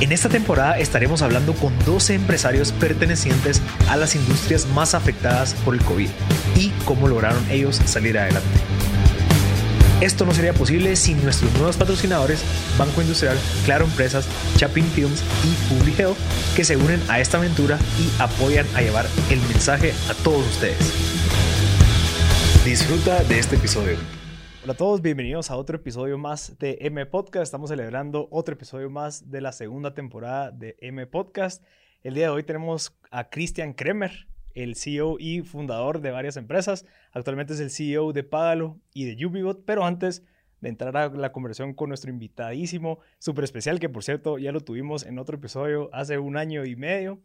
En esta temporada estaremos hablando con 12 empresarios pertenecientes a las industrias más afectadas por el COVID y cómo lograron ellos salir adelante. Esto no sería posible sin nuestros nuevos patrocinadores Banco Industrial, Claro Empresas, Chapin Films y Public Health que se unen a esta aventura y apoyan a llevar el mensaje a todos ustedes. Disfruta de este episodio. Hola a todos, bienvenidos a otro episodio más de M Podcast. Estamos celebrando otro episodio más de la segunda temporada de M Podcast. El día de hoy tenemos a Christian Kremer, el CEO y fundador de varias empresas. Actualmente es el CEO de Págalo y de Ubibot, pero antes de entrar a la conversación con nuestro invitadísimo, súper especial, que por cierto ya lo tuvimos en otro episodio hace un año y medio.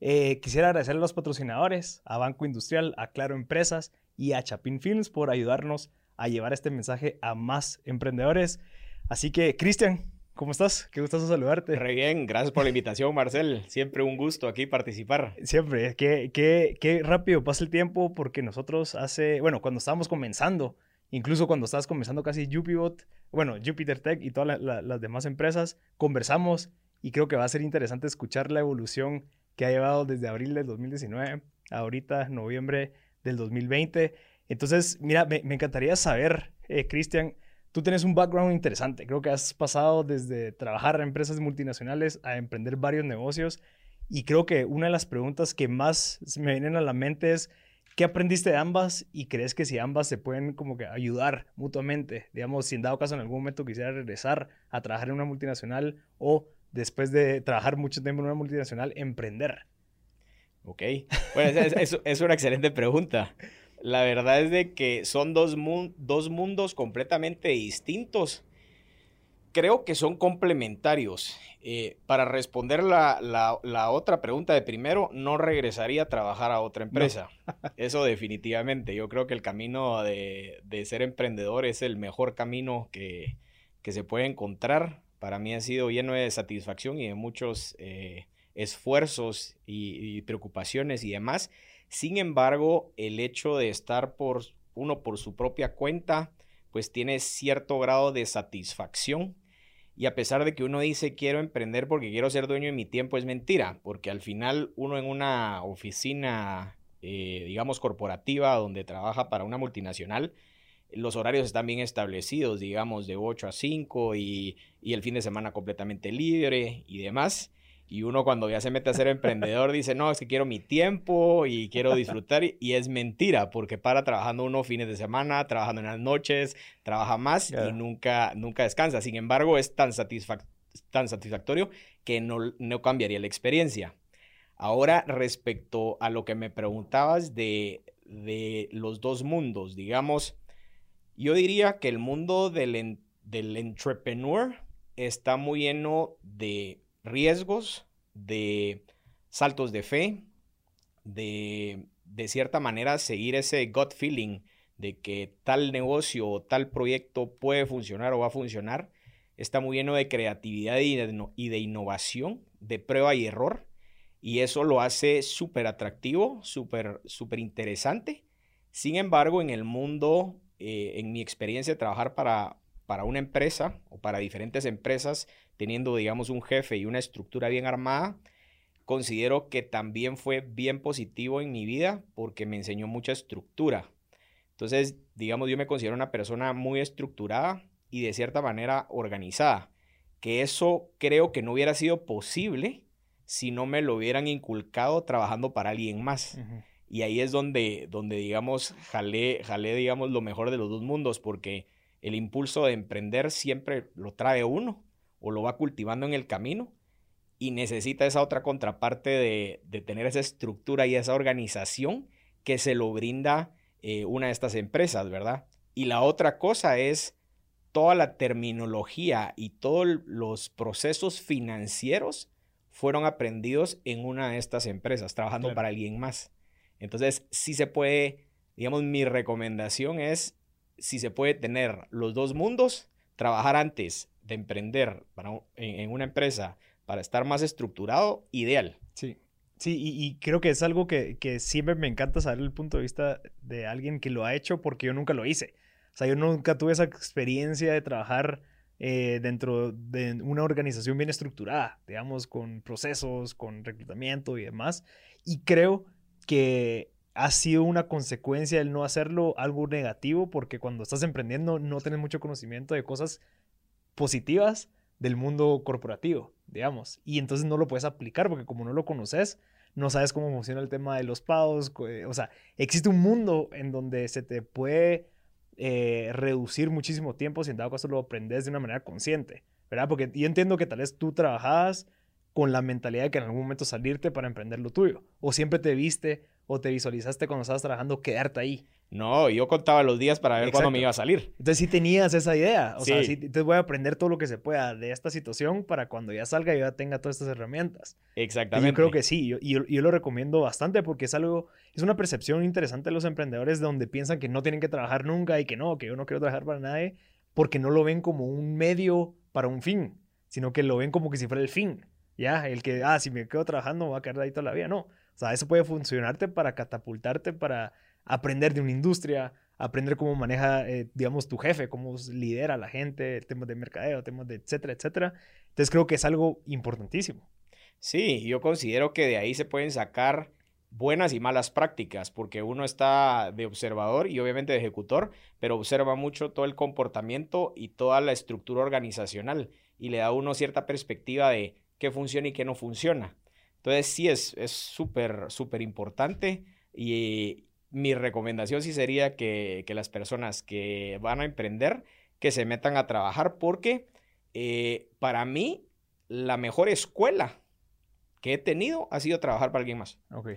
Eh, quisiera agradecer a los patrocinadores, a Banco Industrial, a Claro Empresas y a Chapin Films por ayudarnos a llevar este mensaje a más emprendedores. Así que, Cristian, ¿cómo estás? Qué gusto saludarte. Re bien, gracias por la invitación, Marcel. Siempre un gusto aquí participar. Siempre, qué, qué, qué rápido pasa el tiempo porque nosotros hace, bueno, cuando estábamos comenzando, incluso cuando estabas comenzando casi Jupibot, bueno, Jupiter Tech y todas las demás empresas, conversamos y creo que va a ser interesante escuchar la evolución que ha llevado desde abril del 2019 a ahorita, noviembre del 2020 entonces, mira, me, encantaría saber, eh, Cristian, tú tienes un background interesante. Creo que has pasado desde trabajar en empresas multinacionales a emprender varios negocios. Y creo que una de las preguntas que más me vienen a la mente es, ¿qué aprendiste de ambas y crees que si ambas se pueden como que ayudar mutuamente? Digamos, si en dado caso en algún momento quisiera regresar a trabajar en una multinacional o después de trabajar mucho tiempo en una multinacional, emprender. Ok, bueno, es, es una excelente pregunta. La verdad es de que son dos, dos mundos completamente distintos. Creo que son complementarios. Eh, para responder la, la, otra pregunta de primero, no regresaría a trabajar a otra empresa. Eso definitivamente. Yo creo que el camino de, de, ser emprendedor es el mejor camino que, que, se puede encontrar. Para mí ha sido lleno de satisfacción y de muchos eh, esfuerzos y, y preocupaciones y demás. Sin embargo, el hecho de estar por uno por su propia cuenta, pues tiene cierto grado de satisfacción. Y a pesar de que uno dice quiero emprender porque quiero ser dueño de mi tiempo, es mentira, porque al final uno en una oficina, eh, digamos, corporativa donde trabaja para una multinacional, los horarios están bien establecidos, digamos, de 8 a 5 y, y el fin de semana completamente libre y demás. Y uno cuando ya se mete a ser emprendedor dice, no, es que quiero mi tiempo y quiero disfrutar. Y es mentira, porque para trabajando uno fines de semana, trabajando en las noches, trabaja más y nunca, nunca descansa. Sin embargo, es tan, tan satisfactorio que no, no cambiaría la experiencia. Ahora, respecto a lo que me preguntabas de, de los dos mundos, digamos, yo diría que el mundo del, del entrepreneur está muy lleno de riesgos, de saltos de fe, de de cierta manera seguir ese gut feeling de que tal negocio o tal proyecto puede funcionar o va a funcionar, está muy lleno de creatividad y de, innovación, de prueba y error, y eso lo hace súper atractivo, súper súper interesante. Sin embargo, en el mundo, eh, en mi experiencia de trabajar para, para una empresa o para diferentes empresas, teniendo, digamos, un jefe y una estructura bien armada, considero que también fue bien positivo en mi vida porque me enseñó mucha estructura. Entonces, digamos, yo me considero una persona muy estructurada y de cierta manera organizada, que eso creo que no hubiera sido posible si no me lo hubieran inculcado trabajando para alguien más. Y ahí es donde, donde digamos, jalé, jalé, digamos, lo mejor de los dos mundos, porque el impulso de emprender siempre lo trae uno o lo va cultivando en el camino y necesita esa otra contraparte de, tener esa estructura y esa organización que se lo brinda eh, una de estas empresas, ¿verdad? Y la otra cosa es toda la terminología y todos los procesos financieros fueron aprendidos en una de estas empresas, trabajando Claro. para alguien más. Entonces, sí se puede, digamos, mi recomendación es, si se puede tener los dos mundos, trabajar antes de emprender para en, una empresa para estar más estructurado, ideal. Sí. Sí, y, y creo que es algo que, que siempre me encanta saber el punto de vista de alguien que lo ha hecho porque yo nunca lo hice. O sea, yo nunca tuve esa experiencia de trabajar eh, dentro de una organización bien estructurada, digamos, con procesos, con reclutamiento y demás. Y creo que ha sido una consecuencia el no hacerlo algo negativo porque cuando estás emprendiendo no tienes mucho conocimiento de cosas positivas del mundo corporativo, digamos. Y entonces no lo puedes aplicar porque como no lo conoces, no sabes cómo funciona el tema de los pagos. eh, O sea, existe un mundo en donde se te puede eh, reducir muchísimo tiempo si en dado caso lo aprendes de una manera consciente, ¿verdad? Porque yo entiendo que tal vez tú trabajabas con la mentalidad de que en algún momento salirte para emprender lo tuyo. O siempre te viste o te visualizaste cuando estabas trabajando quedarte ahí. No, yo contaba los días para ver cuándo me iba a salir. Entonces sí tenías esa idea. O sea, Sí. sí, entonces voy a aprender todo lo que se pueda de esta situación para cuando ya salga yo ya tenga todas estas herramientas. Y Exactamente. Yo creo que sí, yo- y yo, yo lo recomiendo bastante porque es algo, es una percepción interesante de los emprendedores donde piensan que no tienen que trabajar nunca y que no, que yo no quiero trabajar para nadie porque no lo ven como un medio para un fin, sino que lo ven como que si fuera el fin. Ya, el que, ah, si me quedo trabajando me voy a quedar ahí toda la vida. No, o sea, eso puede funcionarte para catapultarte, para aprender de una industria, aprender cómo maneja, eh, digamos, tu jefe, cómo lidera a la gente, temas de mercadeo, temas de etcétera, etcétera. Entonces creo que es algo importantísimo. Sí, yo considero que de ahí se pueden sacar buenas y malas prácticas, porque uno está de observador y obviamente de ejecutor, pero observa mucho todo el comportamiento y toda la estructura organizacional y le da a uno cierta perspectiva de qué funciona y qué no funciona. Entonces sí es es súper, súper importante y mi recomendación sí sería que, que las personas que van a emprender, que se metan a trabajar porque eh, para mí la mejor escuela que he tenido ha sido trabajar para alguien más. Ok.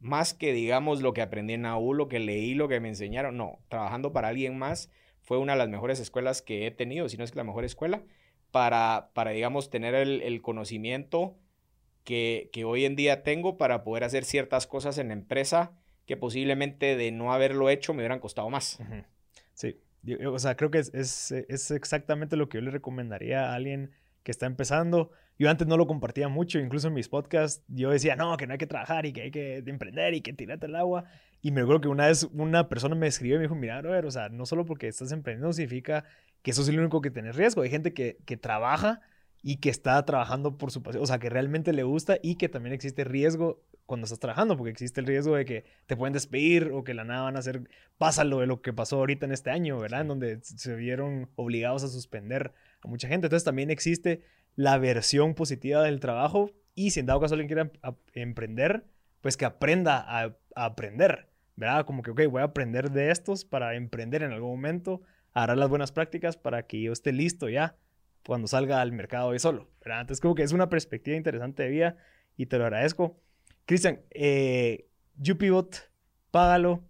Más que, digamos, lo que aprendí en AU, lo que leí, lo que me enseñaron. No, trabajando para alguien más fue una de las mejores escuelas que he tenido, si no es que la mejor escuela, para, para digamos, tener el, el conocimiento que, hoy en día tengo para poder hacer ciertas cosas en la empresa que posiblemente de no haberlo hecho me hubieran costado más. Sí, o sea, creo que es, es, es exactamente lo que yo le recomendaría a alguien que está empezando. Yo antes no lo compartía mucho, incluso en mis podcasts yo decía, no, que no hay que trabajar y que hay que emprender y que tirarte al agua. Y me acuerdo que una vez una persona me escribió y me dijo, mira, brother, o sea, no solo porque estás emprendiendo significa que eso es lo único que tenés riesgo. Hay gente que, que trabaja y que está trabajando por su pasión, o sea, que realmente le gusta y que también existe riesgo cuando estás trabajando, porque existe el riesgo de que te pueden despedir o que la nada van a hacer, pasa lo de lo que pasó ahorita en este año, ¿verdad? En donde se vieron obligados a suspender a mucha gente. Entonces también existe la versión positiva del trabajo y si en dado caso alguien quiere em- emprender, pues que aprenda a, a aprender, ¿verdad? Como que, ok, voy a aprender de estos para emprender en algún momento, agarrar las buenas prácticas para que yo esté listo ya cuando salga al mercado de solo, ¿verdad? Entonces como que es una perspectiva interesante de vida y te lo agradezco. Cristian, eh, págalo.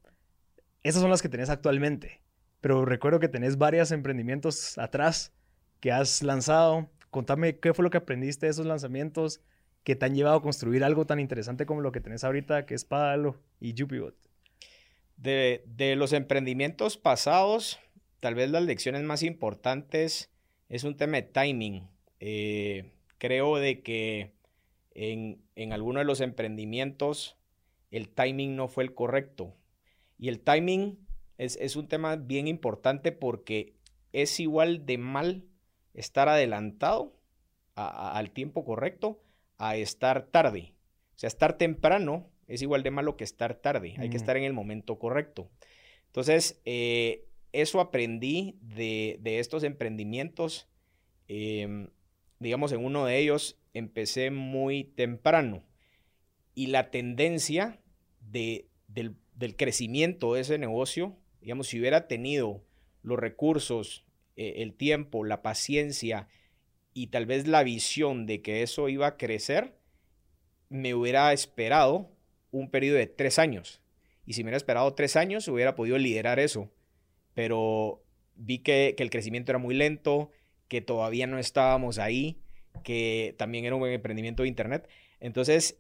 Esas son las que tenés actualmente, pero recuerdo que tenés varios emprendimientos atrás que has lanzado. Contame qué fue lo que aprendiste de esos lanzamientos que te han llevado a construir algo tan interesante como lo que tenés ahorita, que es Págalo y UPBot. De, de los emprendimientos pasados, tal vez las lecciones más importantes es un tema de timing. Eh, creo de que en, en algunos de los emprendimientos el timing no fue el correcto. Y el timing es, es un tema bien importante porque es igual de mal estar adelantado a- a- al tiempo correcto a estar tarde. O sea, estar temprano es igual de malo que estar tarde. Hay que estar en el momento correcto. Entonces, eh, eso aprendí de, de estos emprendimientos. Em, digamos, en uno de ellos empecé muy temprano y la tendencia de, del, crecimiento de ese negocio, digamos, si hubiera tenido los recursos, eh, el tiempo, la paciencia y tal vez la visión de que eso iba a crecer, me hubiera esperado un periodo de tres años. Y si me hubiera esperado tres años, hubiera podido liderar eso. Pero vi que, que el crecimiento era muy lento, que todavía no estábamos ahí que también era un emprendimiento de Internet. Entonces,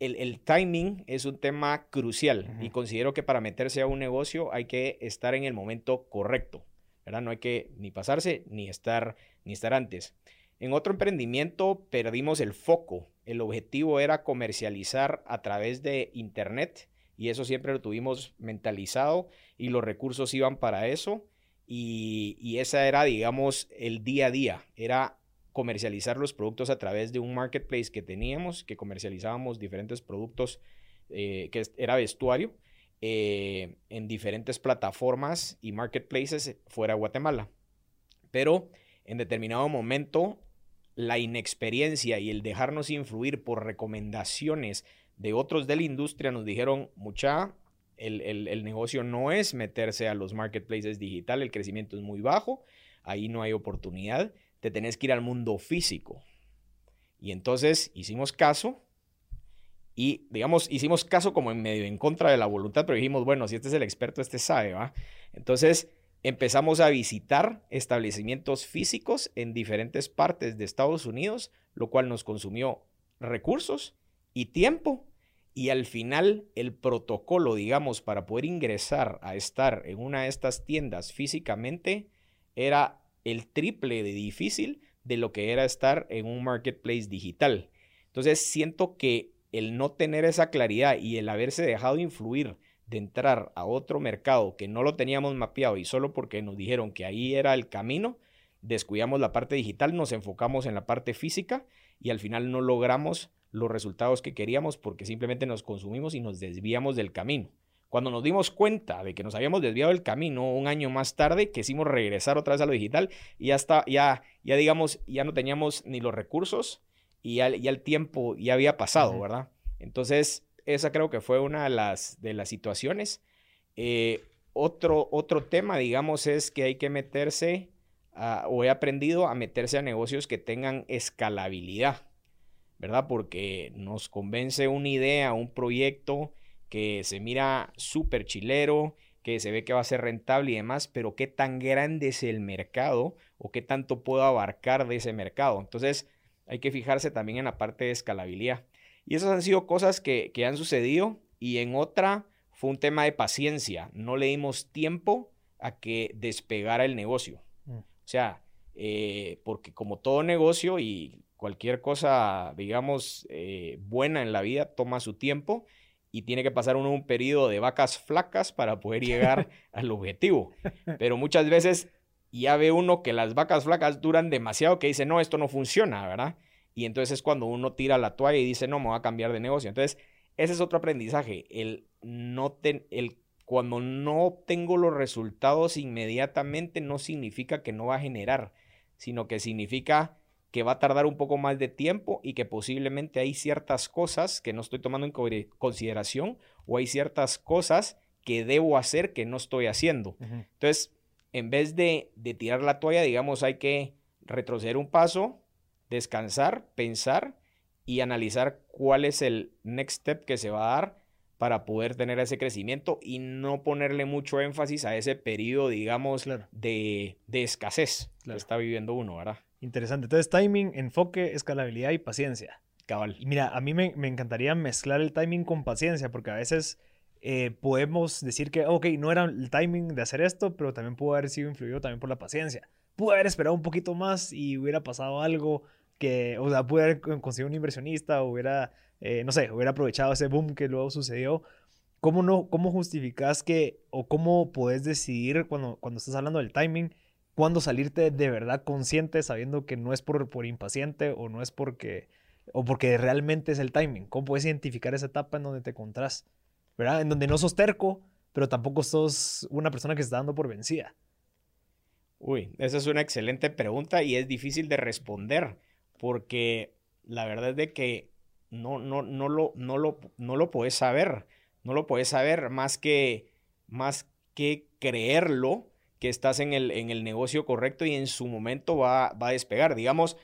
el, el timing es un tema crucial y considero que para meterse a un negocio hay que estar en el momento correcto, ¿verdad? No hay que ni pasarse ni estar, ni estar antes. En otro emprendimiento perdimos el foco. El objetivo era comercializar a través de Internet y eso siempre lo tuvimos mentalizado y los recursos iban para eso y, y esa era, digamos, el día a día, era comercializar los productos a través de un marketplace que teníamos, que comercializábamos diferentes productos, eh, que era vestuario, eh, en diferentes plataformas y marketplaces fuera de Guatemala. Pero en determinado momento, la inexperiencia y el dejarnos influir por recomendaciones de otros de la industria nos dijeron, mucha, el, el negocio no es meterse a los marketplaces digital, el crecimiento es muy bajo, ahí no hay oportunidad te tenés que ir al mundo físico. Y entonces hicimos caso y, digamos, hicimos caso como en medio en contra de la voluntad, pero dijimos, bueno, si este es el experto, este sabe, ¿va? Entonces empezamos a visitar establecimientos físicos en diferentes partes de Estados Unidos, lo cual nos consumió recursos y tiempo. Y al final el protocolo, digamos, para poder ingresar a estar en una de estas tiendas físicamente era el triple de difícil de lo que era estar en un marketplace digital. Entonces siento que el no tener esa claridad y el haberse dejado influir de entrar a otro mercado que no lo teníamos mapeado y solo porque nos dijeron que ahí era el camino, descuidamos la parte digital, nos enfocamos en la parte física y al final no logramos los resultados que queríamos porque simplemente nos consumimos y nos desviamos del camino. Cuando nos dimos cuenta de que nos habíamos desviado el camino un año más tarde, quisimos regresar otra vez a lo digital y ya está, ya, ya digamos, ya no teníamos ni los recursos y ya, el tiempo ya había pasado, ¿verdad? Entonces, esa creo que fue una de las, de las situaciones. Eh, otro, otro tema, digamos, es que hay que meterse, o he aprendido a meterse a negocios que tengan escalabilidad, ¿verdad? Porque nos convence una idea, un proyecto, que se mira súper chilero, que se ve que va a ser rentable y demás, pero qué tan grande es el mercado o qué tanto puedo abarcar de ese mercado. Entonces, hay que fijarse también en la parte de escalabilidad. Y esas han sido cosas que, han sucedido y en otra fue un tema de paciencia. No le dimos tiempo a que despegara el negocio. Mm. O sea, eh, porque como todo negocio y cualquier cosa, digamos, eh, buena en la vida, toma su tiempo y tiene que pasar uno un periodo de vacas flacas para poder llegar al objetivo. Pero muchas veces ya ve uno que las vacas flacas duran demasiado que dice, no, esto no funciona, ¿verdad? Y entonces es cuando uno tira la toalla y dice, no, me voy a cambiar de negocio. Entonces, ese es otro aprendizaje, el no ten, el cuando no obtengo los resultados inmediatamente no significa que no va a generar, sino que significa que va a tardar un poco más de tiempo y que posiblemente hay ciertas cosas que no estoy tomando en consideración o hay ciertas cosas que debo hacer que no estoy haciendo. Entonces, en vez de, de tirar la toalla, digamos, hay que retroceder un paso, descansar, pensar y analizar cuál es el next step que se va a dar para poder tener ese crecimiento y no ponerle mucho énfasis a ese periodo, digamos, de, de, escasez que está viviendo uno, ¿verdad? Interesante. Entonces, timing, enfoque, escalabilidad y paciencia. Cabal. Y mira, a mí me, encantaría mezclar el timing con paciencia, porque a veces eh, podemos decir que, ok, no era el timing de hacer esto, pero también pudo haber sido influido también por la paciencia. Pude haber esperado un poquito más y hubiera pasado algo que, o sea, pude haber conseguido un inversionista, hubiera, eh, no sé, hubiera aprovechado ese boom que luego sucedió. ¿Cómo, no, cómo justificas que, o cómo puedes decidir cuando, cuando estás hablando del timing, cuándo salirte de verdad consciente sabiendo que no es por, por impaciente o no es porque o porque realmente es el timing. ¿Cómo puedes identificar esa etapa en donde te encontrás? ¿Verdad? En donde no sos terco, pero tampoco sos una persona que se está dando por vencida. Uy, esa es una excelente pregunta y es difícil de responder porque la verdad es de que no, no, no, lo, no, lo, no lo puedes saber. No lo puedes saber más que, más que creerlo que estás en el, en el negocio correcto y en su momento va, va a despegar. Digamos,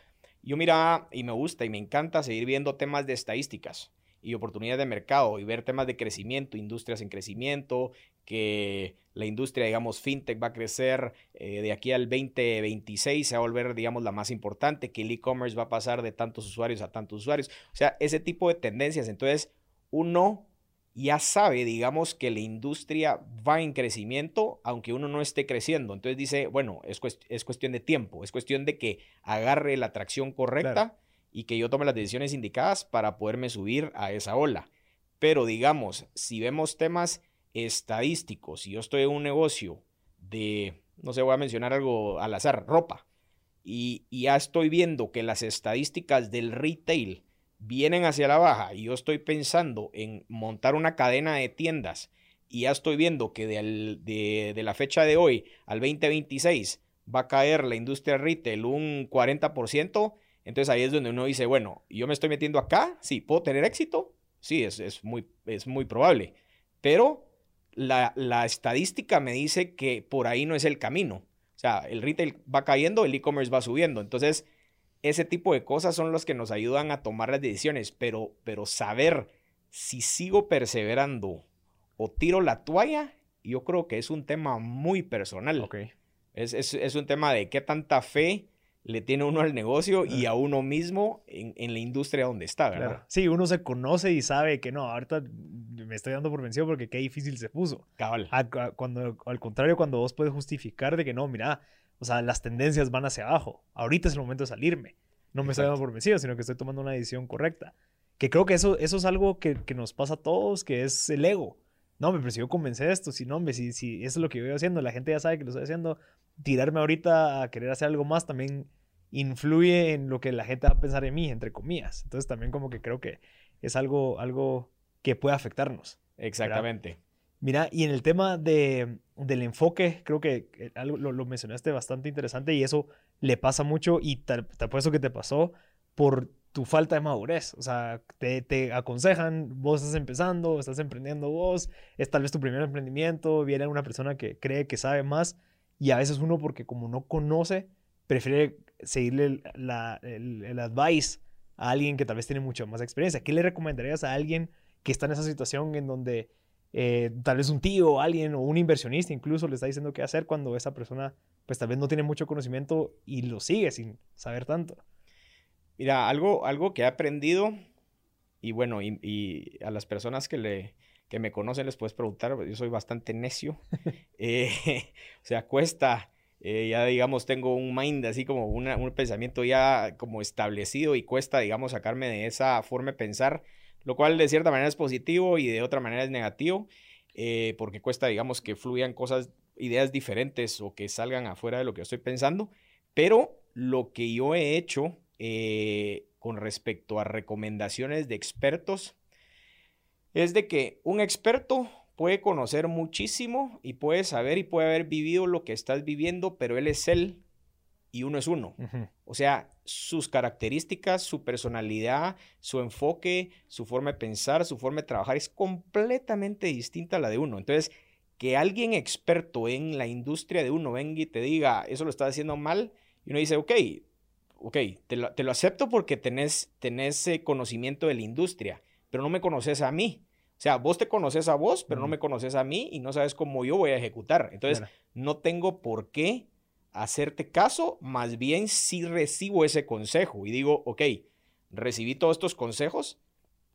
yo mira y me gusta y me encanta seguir viendo temas de estadísticas. y oportunidades de mercado y ver temas de crecimiento, industrias en crecimiento, que la industria, digamos, fintech va a crecer eh, de aquí al 2026, se va a volver, digamos, la más importante, que el e-commerce va a pasar de tantos usuarios a tantos usuarios. O sea, ese tipo de tendencias. Entonces, uno ya sabe, digamos, que la industria va en crecimiento, aunque uno no esté creciendo. Entonces dice, bueno, es, es cuestión de tiempo, es cuestión de que agarre la atracción correcta y que yo tome las decisiones indicadas para poderme subir a esa ola. Pero digamos, si vemos temas estadísticos, si yo estoy en un negocio de, no sé, voy a mencionar algo al azar, ropa, y, y ya estoy viendo que las estadísticas del retail vienen hacia la baja y yo estoy pensando en montar una cadena de tiendas y ya estoy viendo que de, la fecha de hoy al 2026 va a caer la industria retail un 40%, entonces ahí es donde uno dice, bueno, yo me estoy metiendo acá, sí, ¿puedo tener éxito? Sí, es, es muy, es muy probable, pero la, la estadística me dice que por ahí no es el camino. O sea, el retail va cayendo, el e-commerce va subiendo. Entonces, ese tipo de cosas son los que nos ayudan a tomar las decisiones, pero, pero saber si sigo perseverando o tiro la toalla, yo creo que es un tema muy personal. Okay. Es, es, es, un tema de qué tanta fe le tiene uno al negocio y a uno mismo en, en la industria donde está, ¿verdad? Claro. Sí, uno se conoce y sabe que no, ahorita me estoy dando por vencido porque qué difícil se puso. Cabal. A, a, cuando, al contrario, cuando vos puedes justificar de que no, mira, o sea, las tendencias van hacia abajo. Ahorita es el momento de salirme. No me estoy dando por vencido, sino que estoy tomando una decisión correcta. Que creo que eso, eso es algo que, que nos pasa a todos, que es el ego. No, me presigo convencer esto. Si no, me, si, si eso es lo que yo voy haciendo, la gente ya sabe que lo estoy haciendo. Tirarme ahorita a querer hacer algo más también influye en lo que la gente va a pensar en mí, entre comillas. Entonces también como que creo que es algo, algo que puede afectarnos. Exactamente. Mira, y en el tema de, del enfoque, creo que algo, lo, lo, mencionaste bastante interesante y eso le pasa mucho y te, te apuesto que te pasó por tu falta de madurez. O sea, te, te, aconsejan, vos estás empezando, estás emprendiendo vos, es tal vez tu primer emprendimiento, viene una persona que cree que sabe más y a veces uno porque como no conoce, prefiere seguirle la, el, el advice a alguien que tal vez tiene mucha más experiencia. ¿Qué le recomendarías a alguien que está en esa situación en donde eh, tal vez un tío, alguien o un inversionista incluso le está diciendo qué hacer cuando esa persona pues tal vez no tiene mucho conocimiento y lo sigue sin saber tanto. Mira, algo, algo que he aprendido y bueno, y, y a las personas que, le, que me conocen les puedes preguntar, yo soy bastante necio, eh, o sea, cuesta, eh, ya digamos, tengo un mind así como una, un pensamiento ya como establecido y cuesta, digamos, sacarme de esa forma de pensar lo cual de cierta manera es positivo y de otra manera es negativo, eh, porque cuesta, digamos, que fluyan cosas, ideas diferentes o que salgan afuera de lo que estoy pensando, pero lo que yo he hecho eh, con respecto a recomendaciones de expertos es de que un experto puede conocer muchísimo y puede saber y puede haber vivido lo que estás viviendo, pero él es él y uno es uno. Uh -huh. O sea, sus características, su personalidad, su enfoque, su forma de pensar, su forma de trabajar es completamente distinta a la de uno. Entonces, que alguien experto en la industria de uno venga y te diga, eso lo estás haciendo mal, y uno dice, ok, ok, te lo, te lo acepto porque tenés, tenés conocimiento de la industria, pero no me conoces a mí. O sea, vos te conoces a vos, pero uh -huh. no me conoces a mí y no sabes cómo yo voy a ejecutar. Entonces, bueno. no tengo por qué hacerte caso, más bien si recibo ese consejo y digo, ok, recibí todos estos consejos,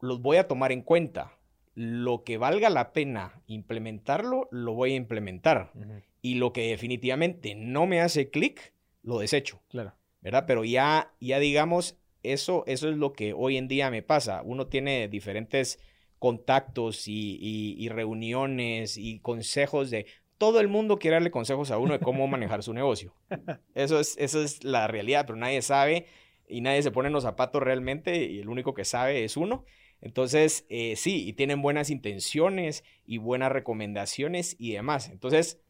los voy a tomar en cuenta. Lo que valga la pena implementarlo, lo voy a implementar. Uh -huh. Y lo que definitivamente no me hace clic, lo desecho. Claro. ¿Verdad? Pero ya, ya digamos, eso, eso es lo que hoy en día me pasa. Uno tiene diferentes contactos y, y, y reuniones y consejos de, todo el mundo quiere darle consejos a uno de cómo manejar su negocio. Eso es, eso es la realidad, pero nadie sabe y nadie se pone en los zapatos realmente y el único que sabe es uno. Entonces, eh, sí, y tienen buenas intenciones y buenas recomendaciones y demás. Entonces,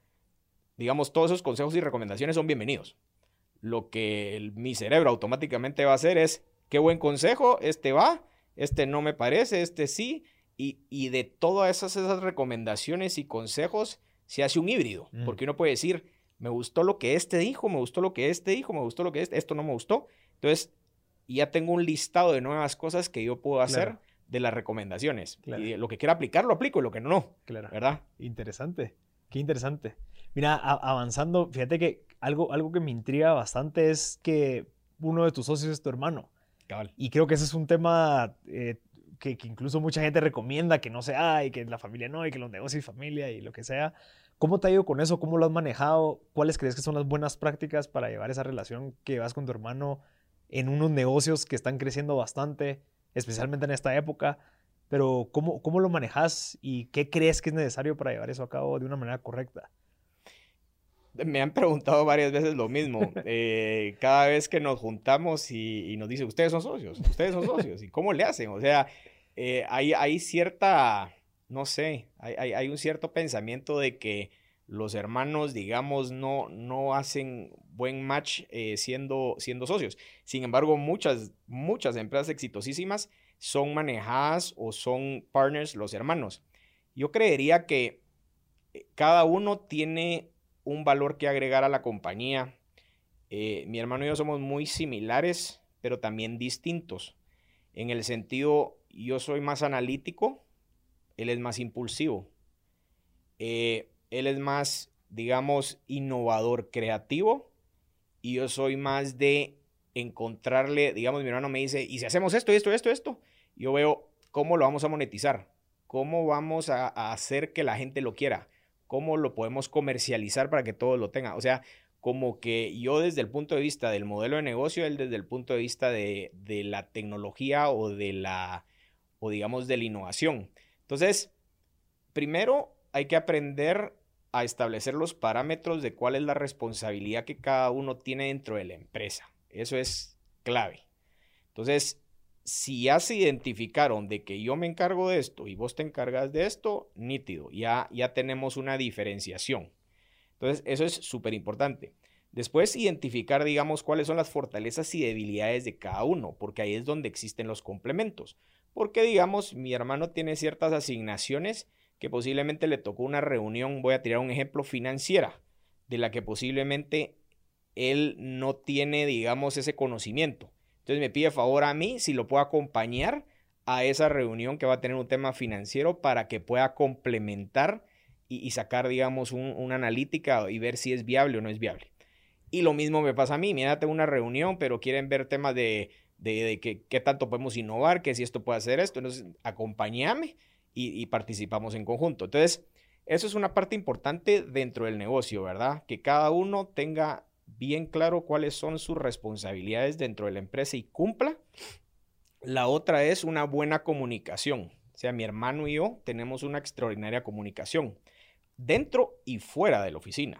digamos, todos esos consejos y recomendaciones son bienvenidos. Lo que mi cerebro automáticamente va a hacer es, qué buen consejo, este va, este no me parece, este sí, y, y de todas esas, esas recomendaciones y consejos, se hace un híbrido, mm. porque uno puede decir, me gustó lo que este dijo, me gustó lo que este dijo, me gustó lo que este, esto no me gustó. Entonces, ya tengo un listado de nuevas cosas que yo puedo hacer claro. de las recomendaciones. Claro. Y lo que quiera aplicar, lo aplico y lo que no, no, Claro. ¿verdad? Interesante. Qué interesante. Mira, avanzando, fíjate que algo, algo que me intriga bastante es que uno de tus socios es tu hermano. Cabal. Y creo que ese es un tema eh, que, incluso mucha gente recomienda que no sea, y que la familia no, y que los negocios y familia y lo que sea. ¿Cómo te ha ido con eso? ¿Cómo lo has manejado? ¿Cuáles crees que son las buenas prácticas para llevar esa relación que llevas con tu hermano en unos negocios que están creciendo bastante, especialmente en esta época? Pero ¿cómo, cómo lo manejas y qué crees que es necesario para llevar eso a cabo de una manera correcta? Me han preguntado varias veces lo mismo. Eh, cada vez que nos juntamos y, y nos dicen, ustedes son socios, ustedes son socios. ¿Y cómo le hacen? O sea, eh, hay, hay cierta, no sé, hay, hay, hay un cierto pensamiento de que los hermanos, digamos, no, no hacen buen match eh, siendo, siendo socios. Sin embargo, muchas, muchas empresas exitosísimas son manejadas o son partners los hermanos. Yo creería que cada uno tiene un valor que agregar a la compañía. Eh, mi hermano y yo somos muy similares, pero también distintos. En el sentido, yo soy más analítico, él es más impulsivo. Eh, él es más, digamos, innovador, creativo, y yo soy más de encontrarle, digamos, mi hermano me dice, ¿y si hacemos esto, esto, esto, esto? Yo veo cómo lo vamos a monetizar, cómo vamos a, a hacer que la gente lo quiera, cómo lo podemos comercializar para que todos lo tengan. O sea, como que yo desde el punto de vista del modelo de negocio, él desde el punto de vista de, de la tecnología o de la, o digamos, de la innovación. Entonces, primero hay que aprender a establecer los parámetros de cuál es la responsabilidad que cada uno tiene dentro de la empresa. Eso es clave. Entonces, si ya se identificaron de que yo me encargo de esto y vos te encargas de esto, nítido, ya, ya tenemos una diferenciación. Entonces, eso es súper importante. Después, identificar, digamos, cuáles son las fortalezas y debilidades de cada uno, porque ahí es donde existen los complementos. Porque, digamos, mi hermano tiene ciertas asignaciones que posiblemente le tocó una reunión, voy a tirar un ejemplo, financiera, de la que posiblemente él no tiene, digamos, ese conocimiento. Entonces me pide favor a mí si lo puedo acompañar a esa reunión que va a tener un tema financiero para que pueda complementar y, sacar, digamos, un, una analítica y ver si es viable o no es viable. Y lo mismo me pasa a mí. Mira, tengo una reunión, pero quieren ver temas de, de, de qué tanto podemos innovar, que si esto puede hacer esto. Entonces, acompáñame y, y participamos en conjunto. Entonces, eso es una parte importante dentro del negocio, ¿verdad? Que cada uno tenga bien claro cuáles son sus responsabilidades dentro de la empresa y cumpla. La otra es una buena comunicación. O sea, mi hermano y yo tenemos una extraordinaria comunicación dentro y fuera de la oficina.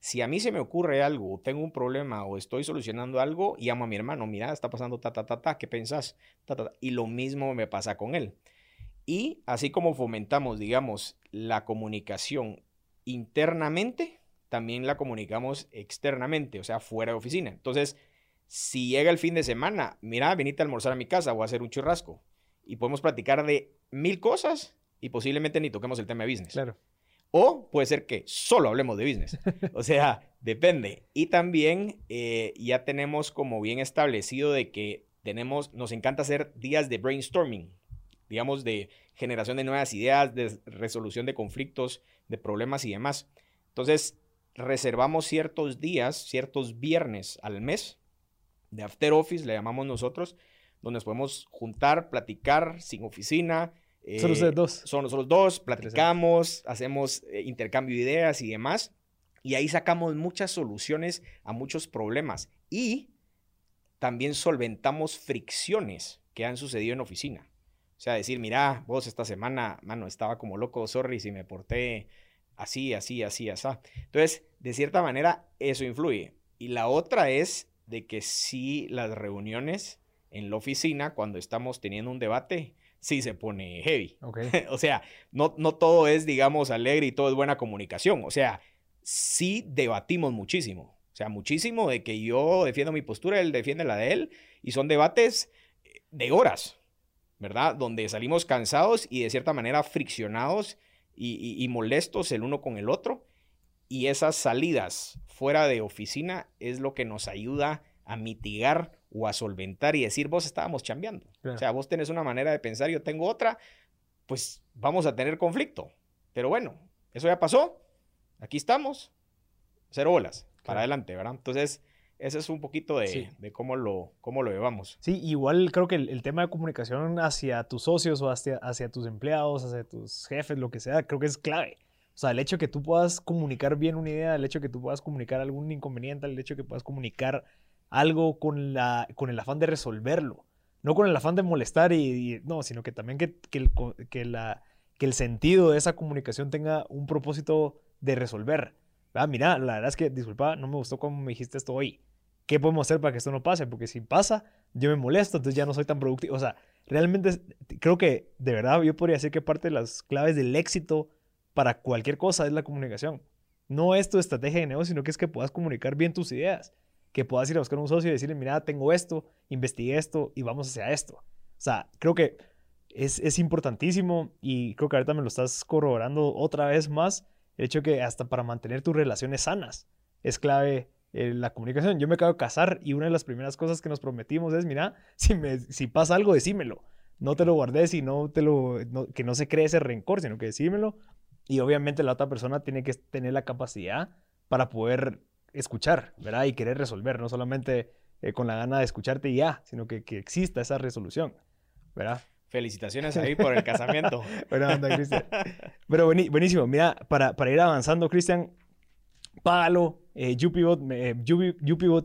Si a mí se me ocurre algo, tengo un problema o estoy solucionando algo, llamo a mi hermano, mira, está pasando ta, ta, ta, ta, ¿qué pensás? Ta, ta. Y lo mismo me pasa con él. Y así como fomentamos, digamos, la comunicación internamente, también la comunicamos externamente, o sea, fuera de oficina. Entonces, si llega el fin de semana, mira, venite a almorzar a mi casa o a hacer un churrasco y podemos platicar de mil cosas y posiblemente ni toquemos el tema de business. Claro. O puede ser que solo hablemos de business. O sea, depende. Y también eh, ya tenemos como bien establecido de que tenemos, nos encanta hacer días de brainstorming, digamos, de generación de nuevas ideas, de resolución de conflictos, de problemas y demás. Entonces, reservamos ciertos días, ciertos viernes al mes de after office, le llamamos nosotros, donde nos podemos juntar, platicar sin oficina. Eh, ustedes dos. Son nosotros dos, platicamos, hacemos eh, intercambio de ideas y demás. Y ahí sacamos muchas soluciones a muchos problemas. Y también solventamos fricciones que han sucedido en oficina. O sea, decir, mira, vos esta semana, mano, estaba como loco, sorry si me porté así, así, así, así. Entonces, de cierta manera, eso influye. Y la otra es de que sí las reuniones en la oficina, cuando estamos teniendo un debate, sí se pone heavy. O sea, no, no todo es, digamos, alegre y todo es buena comunicación. O sea, sí debatimos muchísimo. O sea, muchísimo de que yo defiendo mi postura, él defiende la de él. Y son debates de horas, ¿verdad? Donde salimos cansados y de cierta manera friccionados y, y, y molestos el uno con el otro. Y esas salidas fuera de oficina es lo que nos ayuda a mitigar o a solventar y decir, vos estábamos chambeando. O sea, vos tenés una manera de pensar, yo tengo otra, pues vamos a tener conflicto. Pero bueno, eso ya pasó, aquí estamos, cero bolas, para adelante, ¿verdad? Entonces, ese es un poquito de, cómo, lo, cómo lo llevamos. Sí, igual creo que el, tema de comunicación hacia tus socios o hacia, hacia tus empleados, hacia tus jefes, lo que sea, creo que es clave. O sea, el hecho de que tú puedas comunicar bien una idea, el hecho de que tú puedas comunicar algún inconveniente, el hecho de que puedas comunicar algo con, la, con el afán de resolverlo. No con el afán de molestar y, no, sino que también que, que, el, que, la, que el sentido de esa comunicación tenga un propósito de resolver. Ah, mira, la verdad es que, disculpa, no me gustó cómo me dijiste esto hoy. ¿Qué podemos hacer para que esto no pase? Porque si pasa, yo me molesto, entonces ya no soy tan productivo. O sea, realmente creo que, de verdad, yo podría decir que parte de las claves del éxito para cualquier cosa es la comunicación. No es tu estrategia de negocio, sino que es que puedas comunicar bien tus ideas. Que puedas ir a buscar un socio y decirle, mira, tengo esto, investigué esto y vamos hacia esto. O sea, creo que es, es importantísimo y creo que ahorita me lo estás corroborando otra vez más. El hecho que hasta para mantener tus relaciones sanas es clave eh, la comunicación. Yo me acabo de casar y una de las primeras cosas que nos prometimos es, mira, si, me, si pasa algo, decímelo. No te lo guardes y no te lo, que no se cree ese rencor, sino que decímelo y obviamente la otra persona tiene que tener la capacidad para poder escuchar, ¿verdad? Y querer resolver, no solamente eh, con la gana de escucharte y ya, sino que, que exista esa resolución, ¿verdad? Felicitaciones ahí por el casamiento. bueno, anda, Cristian. Pero buenísimo. Mira, para, para ir avanzando, Cristian, págalo. Eh, UPBot, eh,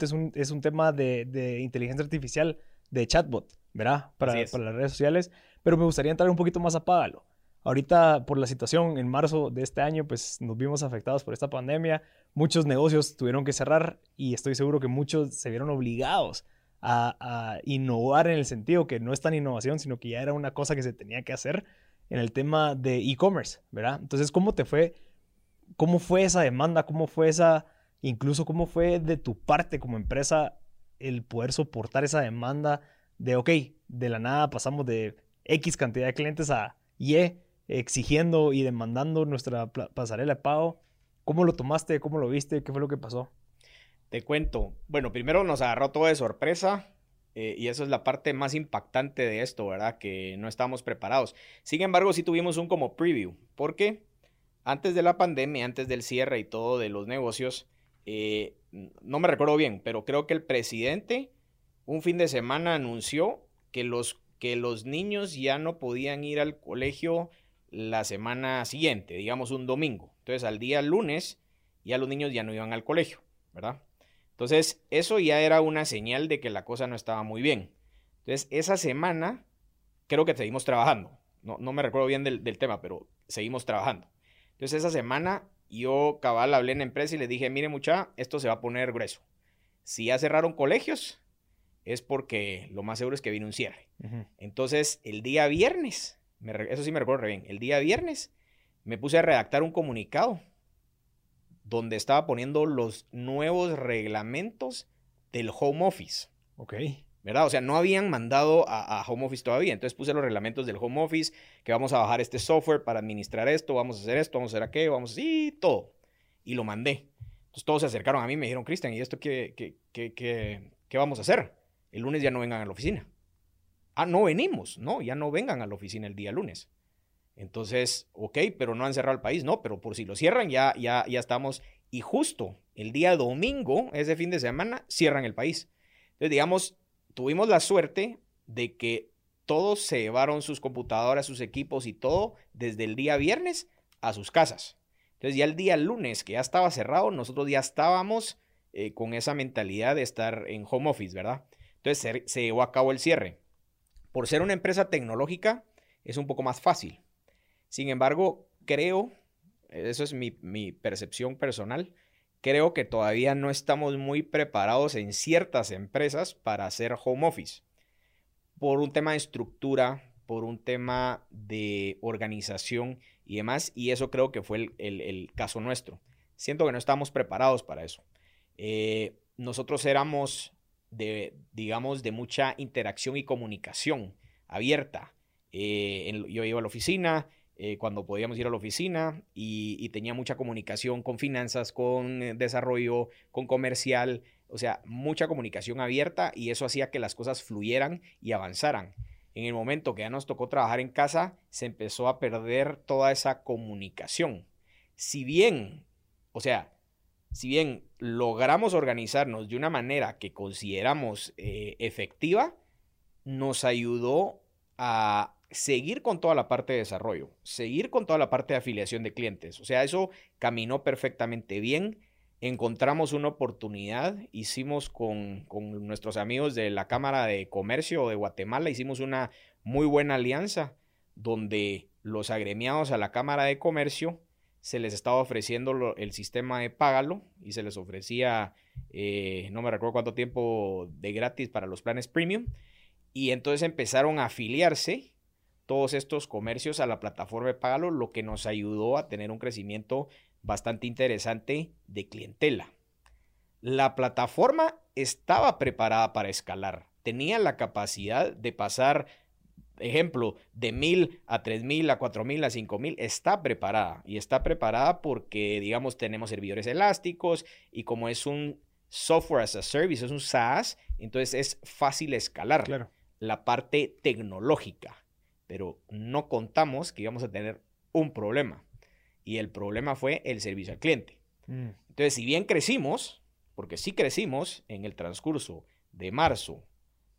es, un, es un tema de, de, inteligencia artificial, de chatbot, ¿verdad? Para, para las redes sociales. Pero me gustaría entrar un poquito más a págalo. Ahorita, por la situación, en marzo de este año, pues nos vimos afectados por esta pandemia. Muchos negocios tuvieron que cerrar y estoy seguro que muchos se vieron obligados a, innovar en el sentido que no es tan innovación, sino que ya era una cosa que se tenía que hacer en el tema de e-commerce, ¿verdad? Entonces, ¿cómo te fue? ¿Cómo fue esa demanda? ¿Cómo fue esa, incluso cómo fue de tu parte como empresa el poder soportar esa demanda de, ok, de la nada pasamos de X cantidad de clientes a Y exigiendo y demandando nuestra pasarela de pago. ¿Cómo lo tomaste? ¿Cómo lo viste? ¿Qué fue lo que pasó? Te cuento. Bueno, primero nos agarró todo de sorpresa. Eh, y eso es la parte más impactante de esto, ¿verdad? Que no estábamos preparados. Sin embargo, sí tuvimos un como preview. porque Antes de la pandemia, antes del cierre y todo de los negocios, eh, no me recuerdo bien, pero creo que el presidente un fin de semana anunció que los, que los niños ya no podían ir al colegio la semana siguiente, digamos un domingo. Entonces al día lunes ya los niños ya no iban al colegio, ¿verdad? Entonces eso ya era una señal de que la cosa no estaba muy bien. Entonces esa semana creo que seguimos trabajando. No, no me recuerdo bien del, tema, pero seguimos trabajando. Entonces esa semana yo cabal hablé en la empresa y le dije, mire mucha, esto se va a poner grueso. Si ya cerraron colegios, es porque lo más seguro es que viene un cierre. Entonces el día viernes eso sí me recuerdo bien, el día viernes me puse a redactar un comunicado donde estaba poniendo los nuevos reglamentos del home office. Ok. ¿Verdad? O sea, no habían mandado a, home office todavía. Entonces puse los reglamentos del home office, que vamos a bajar este software para administrar esto, vamos a hacer esto, vamos a hacer aquello, vamos a hacer todo. Y lo mandé. Entonces todos se acercaron a mí y me dijeron, Cristian, ¿y esto qué, qué, qué, qué vamos a hacer? El lunes ya no vengan a la oficina. Ah, no venimos, no, ya no vengan a la oficina el día lunes. Entonces, ok, pero no han cerrado el país, no, pero por si lo cierran ya, ya, ya estamos. Y justo el día domingo, ese fin de semana, cierran el país. Entonces, digamos, tuvimos la suerte de que todos se llevaron sus computadoras, sus equipos y todo desde el día viernes a sus casas. Entonces, ya el día lunes, que ya estaba cerrado, nosotros ya estábamos eh, con esa mentalidad de estar en home office, ¿verdad? Entonces, se llevó a cabo el cierre. Por ser una empresa tecnológica, es un poco más fácil. Sin embargo, creo, eso es mi, percepción personal, creo que todavía no estamos muy preparados en ciertas empresas para hacer home office. Por un tema de estructura, por un tema de organización y demás, y eso creo que fue el, caso nuestro. Siento que no estamos preparados para eso. Eh, nosotros éramos de, digamos, de mucha interacción y comunicación abierta. Eh, yo iba a la oficina eh, cuando podíamos ir a la oficina y, tenía mucha comunicación con finanzas, con eh, desarrollo, con comercial. o sea, mucha comunicación abierta y eso hacía que las cosas fluyeran y avanzaran. En el momento que ya nos tocó trabajar en casa, se empezó a perder toda esa comunicación. Si bien, o sea, si bien logramos organizarnos de una manera que consideramos eh, efectiva, nos ayudó a seguir con toda la parte de desarrollo, seguir con toda la parte de afiliación de clientes. O sea, eso caminó perfectamente bien. Encontramos una oportunidad, hicimos con, con nuestros amigos de la Cámara de Comercio de Guatemala, hicimos una muy buena alianza donde los agremiados a la Cámara de Comercio se les estaba ofreciendo el sistema de Págalo y se les ofrecía, eh, no me recuerdo cuánto tiempo de gratis para los planes premium. Y entonces empezaron a afiliarse todos estos comercios a la plataforma de Págalo, lo que nos ayudó a tener un crecimiento bastante interesante de clientela. La plataforma estaba preparada para escalar, tenía la capacidad de pasar ejemplo, de mil a tres mil, a cuatro mil, a cinco mil, está preparada. Y está preparada porque, digamos, tenemos servidores elásticos y como es un software as a service, es un SaaS, entonces es fácil escalar Claro. la parte tecnológica. Pero no contamos que íbamos a tener un problema. Y el problema fue el servicio al cliente. Mm. Entonces, si bien crecimos, porque sí crecimos en el transcurso de marzo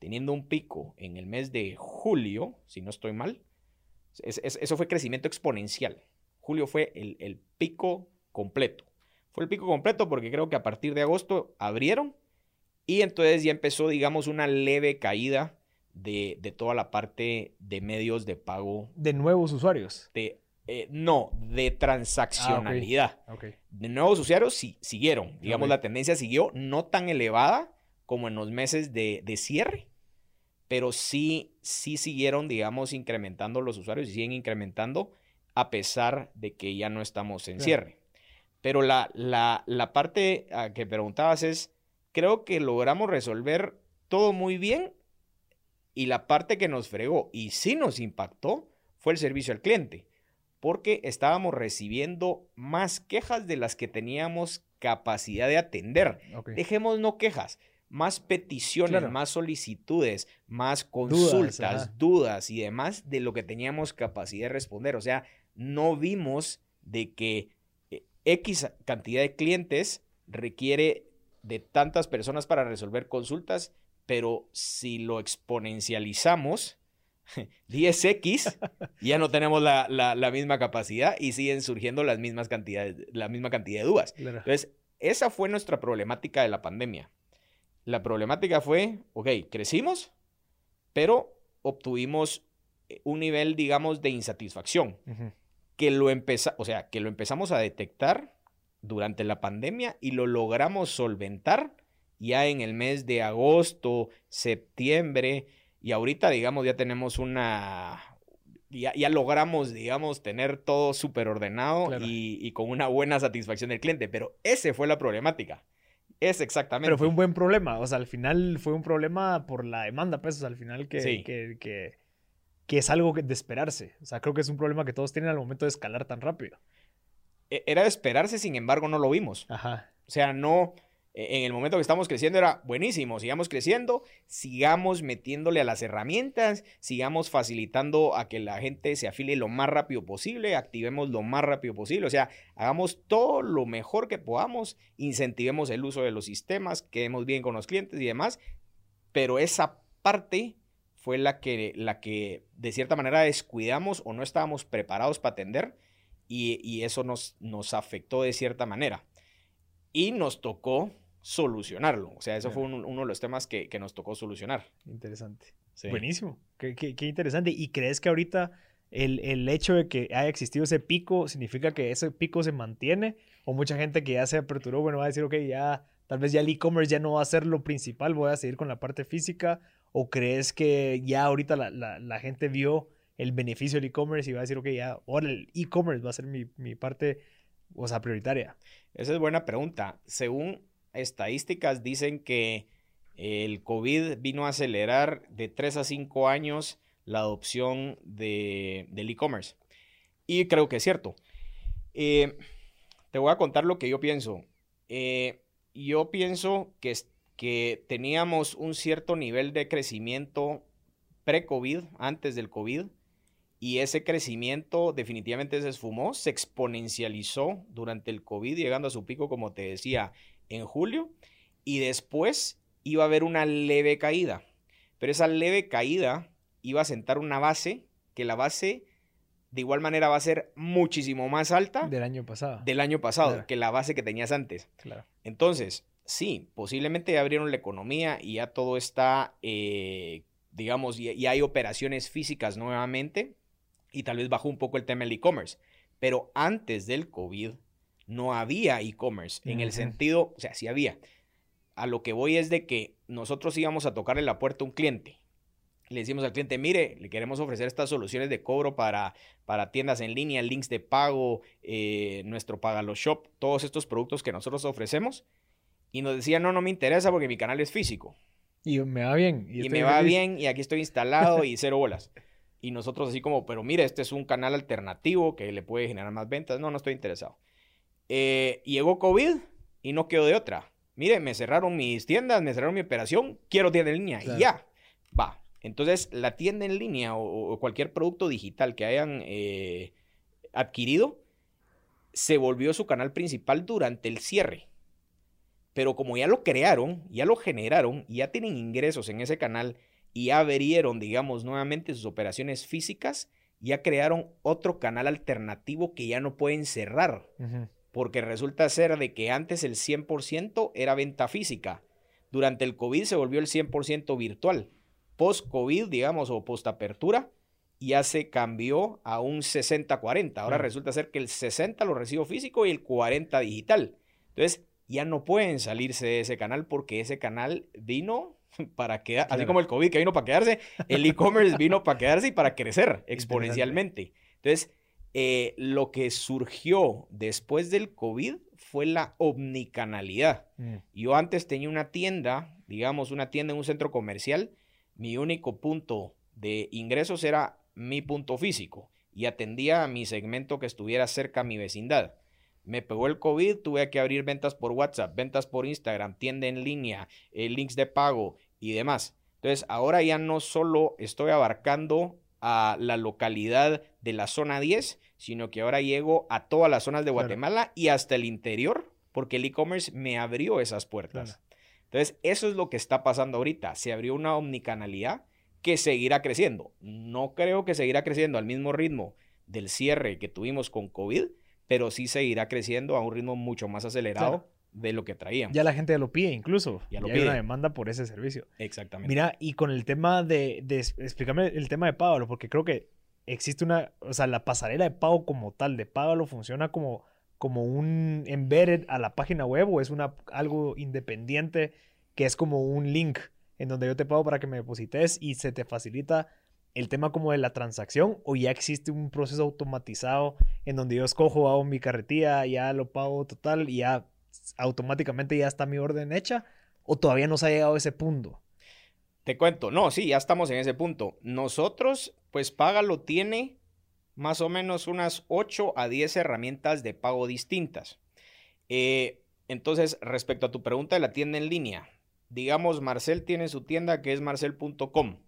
teniendo un pico en el mes de julio, si no estoy mal, es- es- eso fue crecimiento exponencial. Julio fue el, el pico completo. Fue el pico completo porque creo que a partir de agosto abrieron y entonces ya empezó, digamos, una leve caída de, de toda la parte de medios de pago. De nuevos usuarios. De, eh, no, de transaccionalidad Ok. de nuevos usuarios sí, siguieron. Digamos, la tendencia siguió no tan elevada como en los meses de, de cierre, pero sí, sí siguieron, digamos, incrementando los usuarios y siguen incrementando a pesar de que ya no estamos en Claro. cierre. Pero la, la, la parte a que preguntabas es, creo que logramos resolver todo muy bien y la parte que nos fregó y sí nos impactó fue el servicio al cliente porque estábamos recibiendo más quejas de las que teníamos capacidad de atender. ok. Dejemos no quejas, más peticiones, Claro. más solicitudes, más consultas, dudas, y demás de lo que teníamos capacidad de responder. O sea, no vimos de que eh, X cantidad de clientes requiere de tantas personas para resolver consultas, pero si lo exponencializamos, 10x, ya no tenemos la, la- la misma capacidad y siguen surgiendo las mismas cantidades, la misma cantidad de dudas. Claro. Entonces, esa fue nuestra problemática de la pandemia. La problemática fue, ok, crecimos, pero obtuvimos eh, un nivel, digamos, de insatisfacción que lo empeza, o sea, que lo empezamos a detectar durante la pandemia y lo logramos solventar ya en el mes de agosto, septiembre y ahorita, digamos, ya tenemos una ya, ya logramos, digamos, tener todo súper ordenado Claro. y, y con una buena satisfacción del cliente, pero ese fue la problemática. Es exactamente. Pero fue un buen problema. O sea, al final fue un problema por la demanda, pues. O sea, al final que, Sí. que, que, que es algo que- de esperarse. O sea, creo que es un problema que todos tienen al momento de escalar tan rápido. E- Era de esperarse, sin embargo, no lo vimos. Ajá. O sea, no, en el momento que estamos creciendo era buenísimo, sigamos creciendo, sigamos metiéndole a las herramientas, sigamos facilitando a que la gente se afilie lo más rápido posible, activemos lo más rápido posible, o sea, hagamos todo lo mejor que podamos, incentivemos el uso de los sistemas, quedemos bien con los clientes y demás, pero esa parte fue la que, la que de cierta manera descuidamos o no estábamos preparados para atender y, y eso nos, nos afectó de cierta manera. Y nos tocó solucionarlo. O sea, eso fue un- uno de los temas que, que nos tocó solucionar. Interesante. Sí. Buenísimo. Qué, qué- qué interesante. ¿Y crees que ahorita el, el hecho de que haya existido ese pico significa que ese pico se mantiene? ¿O mucha gente que ya se aperturó, bueno, va a decir, ok, ya tal vez ya el e-commerce ya no va a ser lo principal, voy a seguir con la parte física? ¿O crees que ya ahorita la, la- la gente vio el beneficio del e-commerce y va a decir, ok, ya ahora el e-commerce va a ser mi, mi parte, o sea, prioritaria? Esa es buena pregunta. Según estadísticas dicen que el COVID vino a acelerar de 3 a 5 años la adopción de, del e-commerce. Y creo que es cierto. Eh, te voy a contar lo que yo pienso. Eh, yo pienso que que teníamos un cierto nivel de crecimiento pre-COVID, antes del COVID, y ese crecimiento definitivamente se esfumó, se exponencializó durante el COVID, llegando a su pico, como te decía, en julio, y después iba a haber una leve caída, pero esa leve caída iba a sentar una base, que la base de igual manera va a ser muchísimo más alta Del año pasado. del año pasado, Claro. que la base que tenías antes. Claro. Entonces, sí, posiblemente ya abrieron la economía y ya todo está, eh, digamos, y, y hay operaciones físicas nuevamente y tal vez bajó un poco el tema del e-commerce. Pero antes del COVID no había e-commerce en el sentido, o sea, sí había. A lo que voy es de que nosotros íbamos a tocarle la puerta a un cliente. Le decimos al cliente, mire, le queremos ofrecer estas soluciones de cobro para, para tiendas en línea, links de pago, eh, nuestro Pagalo Shop, todos estos productos que nosotros ofrecemos. Y nos decía, no, no me interesa porque mi canal es físico. Y me va bien. Y, me va feliz. bien y aquí estoy instalado y cero bolas. Y nosotros así como, pero mire, este es un canal alternativo que le puede generar más ventas. No, no estoy interesado. Eh, llegó COVID y no quedó de otra. Mire, me cerraron mis tiendas, me cerraron mi operación, quiero tienda en línea. Claro. Y ya, va. Entonces, la tienda en línea o, o cualquier producto digital que hayan eh, adquirido, se volvió su canal principal durante el cierre. Pero como ya lo crearon, ya lo generaron, ya tienen ingresos en ese canal y ya abrieron, digamos, nuevamente sus operaciones físicas, ya crearon otro canal alternativo que ya no pueden cerrar. Ujú. Porque resulta ser de que antes el 100% era venta física. Durante el COVID se volvió el 100% virtual. Post-COVID, digamos, o post-apertura, ya se cambió a un 60-40. Ahora Claro. resulta ser que el 60 lo recibo físico y el 40 digital. Entonces, ya no pueden salirse de ese canal porque ese canal vino para quedar, así Claro. como el COVID que vino para quedarse, el e-commerce vino para quedarse y para crecer exponencialmente. Entonces, eh, lo que surgió después del COVID fue la omnicanalidad. Mm. Yo antes tenía una tienda, digamos, una tienda en un centro comercial. Mi único punto de ingresos era mi punto físico y atendía a mi segmento que estuviera cerca a mi vecindad. Me pegó el COVID, tuve que abrir ventas por WhatsApp, ventas por Instagram, tienda en línea, eh, links de pago y demás. Entonces, ahora ya no solo estoy abarcando a la localidad de la zona 10, sino que ahora llego a todas las zonas de Claro. Guatemala y hasta el interior, porque el e-commerce me abrió esas puertas. Claro. Entonces, eso es lo que está pasando ahorita. Se abrió una omnicanalidad que seguirá creciendo. No creo que seguirá creciendo al mismo ritmo del cierre que tuvimos con COVID, pero sí seguirá creciendo a un ritmo mucho más acelerado Claro. De lo que traíamos. Ya la gente ya lo pide incluso. Ya lo hay una pide. demanda por ese servicio. Exactamente. Mira, y con el tema de, de- explícame el tema de Pablo, porque creo que existe una, o sea, la pasarela de pago como tal de Pablo funciona como, como un embedded a la página web o es una, algo independiente que es como un link en donde yo te pago para que me deposites y se te facilita el tema como de la transacción o ya existe un proceso automatizado en donde yo escojo, hago mi carretilla, ya lo pago total y ya automáticamente ya está mi orden hecha o todavía no se ha llegado a ese punto. Te cuento, no, sí, ya estamos en ese punto. Nosotros, pues Págalo tiene más o menos unas 8 a 10 herramientas de pago distintas. Eh, entonces, respecto a tu pregunta de la tienda en línea, digamos, Marcel tiene su tienda que es marcel.com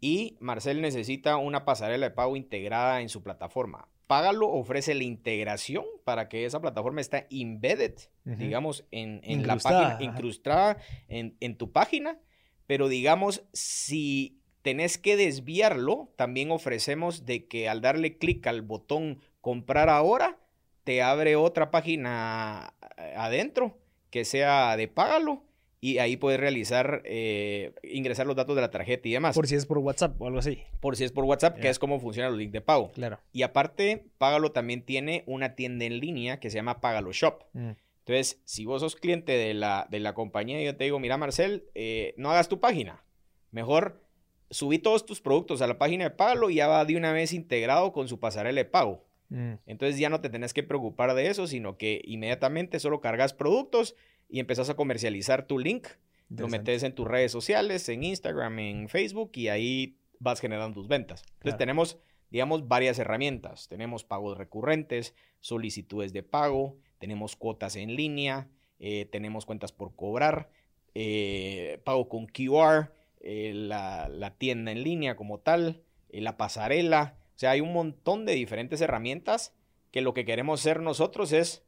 y Marcel necesita una pasarela de pago integrada en su plataforma. Págalo ofrece la integración para que esa plataforma esté embedded, digamos, en, en la página, incrustada en, en tu página, pero digamos, si tenés que desviarlo, también ofrecemos de que al darle clic al botón comprar ahora, te abre otra página eh, adentro que sea de págalo y ahí puedes realizar, eh, ingresar los datos de la tarjeta y demás. Por Por, si es por WhatsApp o algo así. si es por WhatsApp, que es como funcionan los links de pago. Claro. Y aparte, Págalo también tiene una tienda en línea que se llama Págalo Shop. Mm. Entonces, si vos sos cliente de la, de la compañía yo te digo, mira Marcel, eh, no hagas tu página. Mejor subí todos tus productos a la página de Págalo y ya va de una vez integrado con su pasarela de pago. Mm. Entonces ya no te tenés que preocupar de eso, sino que inmediatamente solo cargas productos y empezás a comercializar tu link. Lo metes en tus redes sociales, en Instagram, en Facebook y ahí vas generando tus ventas. Entonces Claro. tenemos, digamos, varias herramientas. Tenemos pagos recurrentes, solicitudes de pago, tenemos cuotas en línea, eh, tenemos cuentas por cobrar, eh, pago con QR, eh, la, la tienda en línea como tal, la pasarela. O sea, hay un montón de diferentes herramientas que lo que queremos ser nosotros es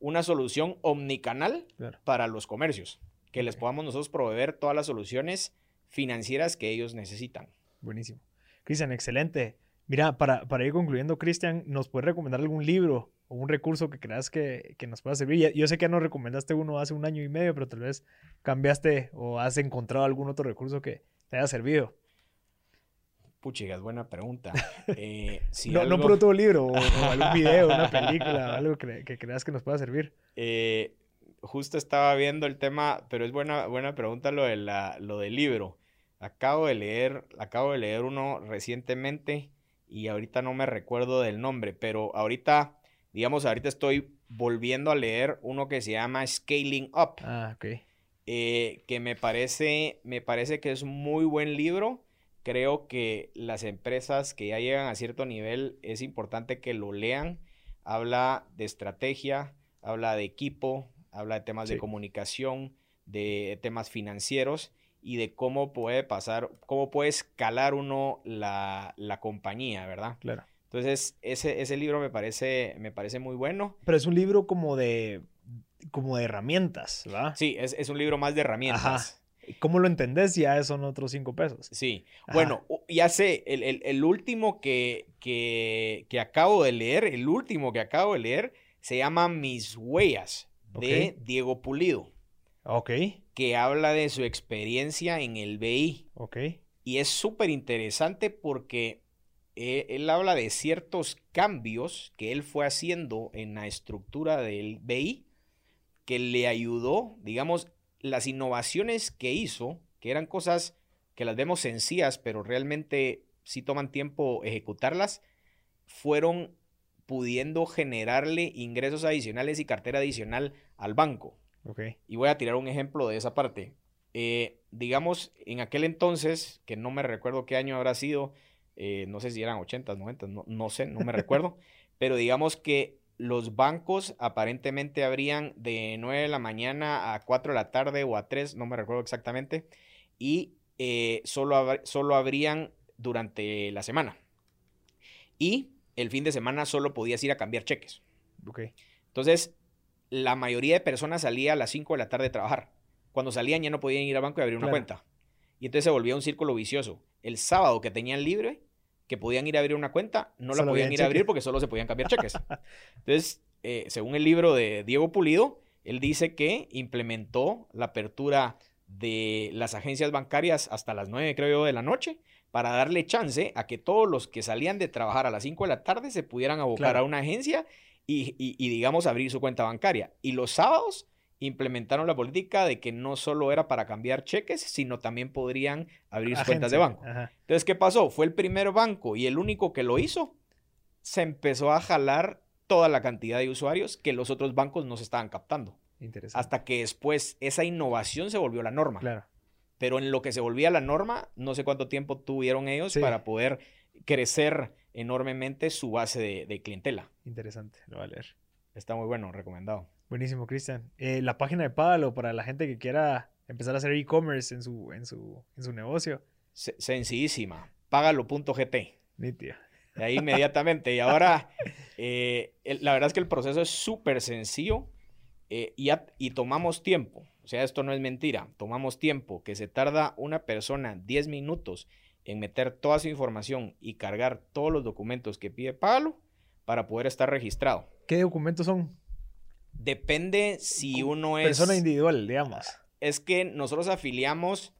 una solución omnicanal Claro. para los comercios, que les podamos nosotros proveer todas las soluciones financieras que ellos necesitan. Buenísimo. Cristian, excelente. Mira, para, para ir concluyendo, Cristian, ¿nos puedes recomendar algún libro o un recurso que creas que, que nos pueda servir? Yo sé que ya nos recomendaste uno hace un año y medio, pero tal vez cambiaste o has encontrado algún otro recurso que te haya servido. Puchigas, buena pregunta. Eh, si no, no por otro libro o, o algún video, una película, algo que, que creas que nos pueda servir. Eh, justo estaba viendo el tema, pero es buena, buena pregunta lo, de la, lo del libro. Acabo de leer, acabo de leer uno recientemente y ahorita no me recuerdo del nombre, pero ahorita, digamos, ahorita estoy volviendo a leer uno que se llama Scaling Up, Ah, ok. eh, que me parece, me parece que es muy buen libro. Creo que las empresas que ya llegan a cierto nivel es importante que lo lean. Habla de estrategia, habla de equipo, habla de temas de comunicación, de temas financieros y de cómo puede pasar, cómo puede escalar uno la, la compañía, ¿verdad? Claro. Entonces, ese, ese libro me parece, me parece muy bueno. Pero es un libro como de, como de herramientas, ¿verdad? Sí, es, es un libro más de herramientas. Ajá. ¿Cómo lo entendés? Ya son otros cinco pesos. Sí, Ajá. bueno, ya sé, el, el- el último que, que, que acabo de leer, el último que acabo de leer, se llama Mis Huellas, de. Diego Pulido, Ok, que habla de su experiencia en el BI. ok. Y es súper interesante porque eh, él habla de ciertos cambios que él fue haciendo en la estructura del BI que le ayudó, digamos, las innovaciones que hizo, que eran cosas que las vemos sencillas, pero realmente sí toman tiempo ejecutarlas, fueron pudiendo generarle ingresos adicionales y cartera adicional al banco. Y voy a tirar un ejemplo de esa parte. Eh, digamos, en aquel entonces, que no me recuerdo qué año habrá sido, eh, no sé si eran 80, 90, no, no sé, no me recuerdo, pero digamos que los bancos aparentemente abrían de 9 de la mañana a 4 de la tarde o a 3, no me recuerdo exactamente, y eh, solo, solo abrían durante la semana. Y el fin de semana solo podías ir a cambiar cheques. Ok. Entonces, la mayoría de personas salía a las 5 de la tarde a trabajar. Cuando salían ya no podían ir al banco y abrir una cuenta. Y entonces se volvía un círculo vicioso. El sábado que tenían libre, que podían ir a abrir una cuenta, no la podían ir a abrir porque solo se podían cambiar cheques. Entonces, eh, según el libro de Diego Pulido, él dice que implementó la apertura de las agencias bancarias hasta las 9, creo yo, de la noche, para darle chance a que todos los que salían de trabajar a las 5 de la tarde se pudieran abocar Claro. a una agencia y, y- y, digamos, abrir su cuenta bancaria. Y los sábados implementaron la política de que no solo era para cambiar cheques, sino también podrían abrir cuentas de banco. Ajá. Entonces, ¿qué pasó? Fue el primer banco y el único que lo hizo. Se empezó a jalar toda la cantidad de usuarios que los otros bancos no se estaban captando. Interesante. Hasta que después esa innovación se volvió la norma. Claro. Pero en lo que se volvía la norma, no sé cuánto tiempo tuvieron ellos Sí. para poder crecer enormemente su base de, de clientela. Interesante. Lo voy a leer. Está muy bueno, recomendado. Buenísimo, Cristian. Eh, la página de Pádalo para la gente que quiera empezar a hacer e-commerce en su, en, su, en su negocio. Se- sencillísima. Págalo.gt. Nítido. De ahí inmediatamente. Y ahora, eh, el- la verdad es que el proceso es súper sencillo eh, y, a- y tomamos tiempo. O sea, esto no es mentira. Tomamos tiempo que se tarda una persona 10 minutos en meter toda su información y cargar todos los documentos que pide Pablo para poder estar registrado. ¿Qué documentos son? Depende si uno es... Persona individual, digamos. Es que nosotros afiliamos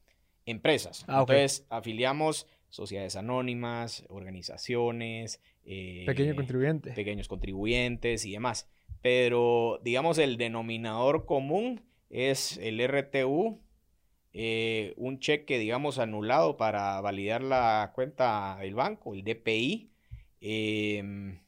empresas. Ah. Entonces, afiliamos sociedades anónimas, organizaciones. eh, Pequeño contribuyente. pequeños contribuyentes y demás. Pero, digamos, el denominador común es el RTU, eh, un cheque, digamos, anulado para validar la cuenta del banco, el DPI. em,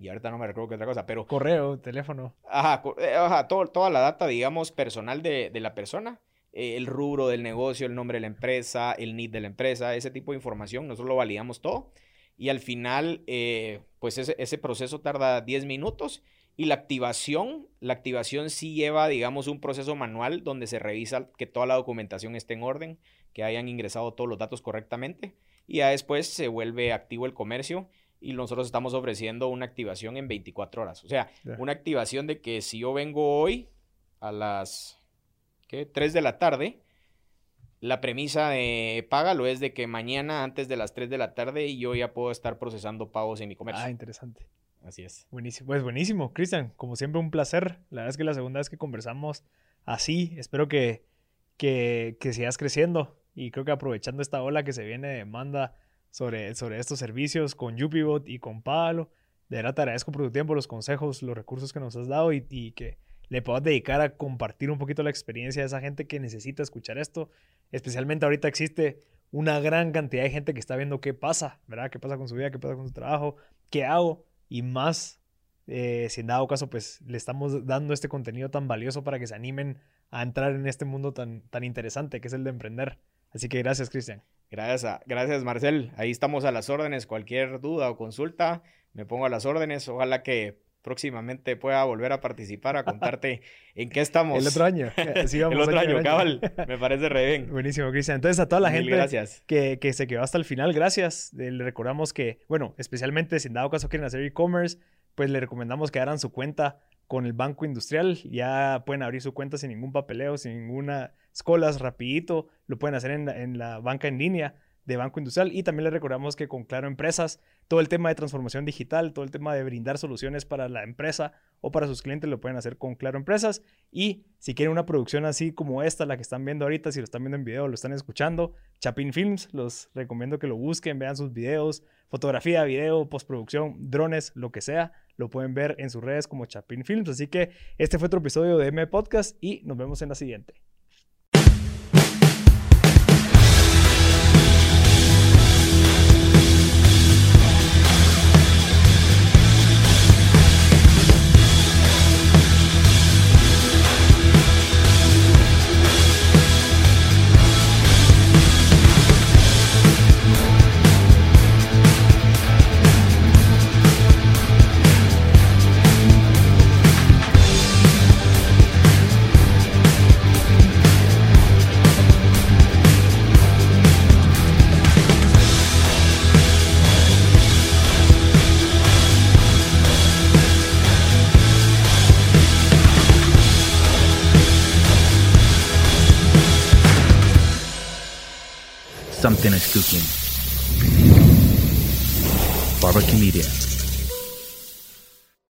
y ahorita no me recuerdo qué otra cosa, pero Correo, teléfono. Ajá, eh, ajá, todo- toda la data, digamos, personal de, de la persona, eh, el rubro del negocio, el nombre de la empresa, el NID de la empresa, ese tipo de información, nosotros lo validamos todo. Y al final, eh, pues ese, ese proceso tarda 10 minutos Y la activación, la activación sí lleva, digamos, un proceso manual donde se revisa que toda la documentación esté en orden, que hayan ingresado todos los datos correctamente. Y ya después se vuelve activo el comercio y nosotros estamos ofreciendo una activación en 24 horas. O sea, una activación de que si yo vengo hoy a las ¿qué? 3 de la tarde, la premisa de págalo es de que mañana antes de las 3 de la tarde yo ya puedo estar procesando pagos en mi comercio. Ah, interesante. Así es. Buenísimo. Pues buenísimo, Cristian. Como siempre, un placer. La verdad es que la segunda vez que conversamos así, espero que, que, que sigas creciendo. Y creo que aprovechando esta ola que se viene de demanda sobre, sobre estos servicios con UPBot y con Pablo, de verdad te agradezco por tu tiempo, los consejos, los recursos que nos has dado y, y que le puedas dedicar a compartir un poquito la experiencia de esa gente que necesita escuchar esto. Especialmente ahorita existe una gran cantidad de gente que está viendo qué pasa, ¿verdad? ¿Qué pasa con su vida? ¿Qué pasa con su trabajo? ¿Qué hago? Y más, eh, si en dado caso, pues le estamos dando este contenido tan valioso para que se animen a entrar en este mundo tan, tan interesante que es el de emprender. Así que gracias, Cristian. Gracias, a- gracias Marcel. Ahí estamos a las órdenes. Cualquier duda o consulta, me pongo a las órdenes. Ojalá que próximamente pueda volver a participar, a contarte en qué estamos. El otro año. Vamos El otro año cabal. Me parece re bien. Buenísimo, Cristian. Entonces, a toda la Mil gente gracias. que, que se quedó hasta el final, gracias. Eh, le recordamos que, bueno, especialmente si en dado caso quieren hacer e-commerce, pues le recomendamos que abran su cuenta con el Banco Industrial. Ya pueden abrir su cuenta sin ningún papeleo, sin ninguna escolas, rapidito. Lo pueden hacer en, la- banca en línea de Banco Industrial. Y también les recordamos que con Claro Empresas, todo el tema de transformación digital, todo el tema de brindar soluciones para la empresa o para sus clientes lo pueden hacer con Claro Empresas. Y si quieren una producción así como esta, la que están viendo ahorita, si lo están viendo en video lo están escuchando, Chapin Films, los recomiendo que lo busquen, vean sus videos, fotografía, video, postproducción, drones, lo que sea, lo pueden ver en sus redes como Chapin Films. Así que este fue otro episodio de M Podcast y nos vemos en la siguiente. Something is cooking. Barbecue Media.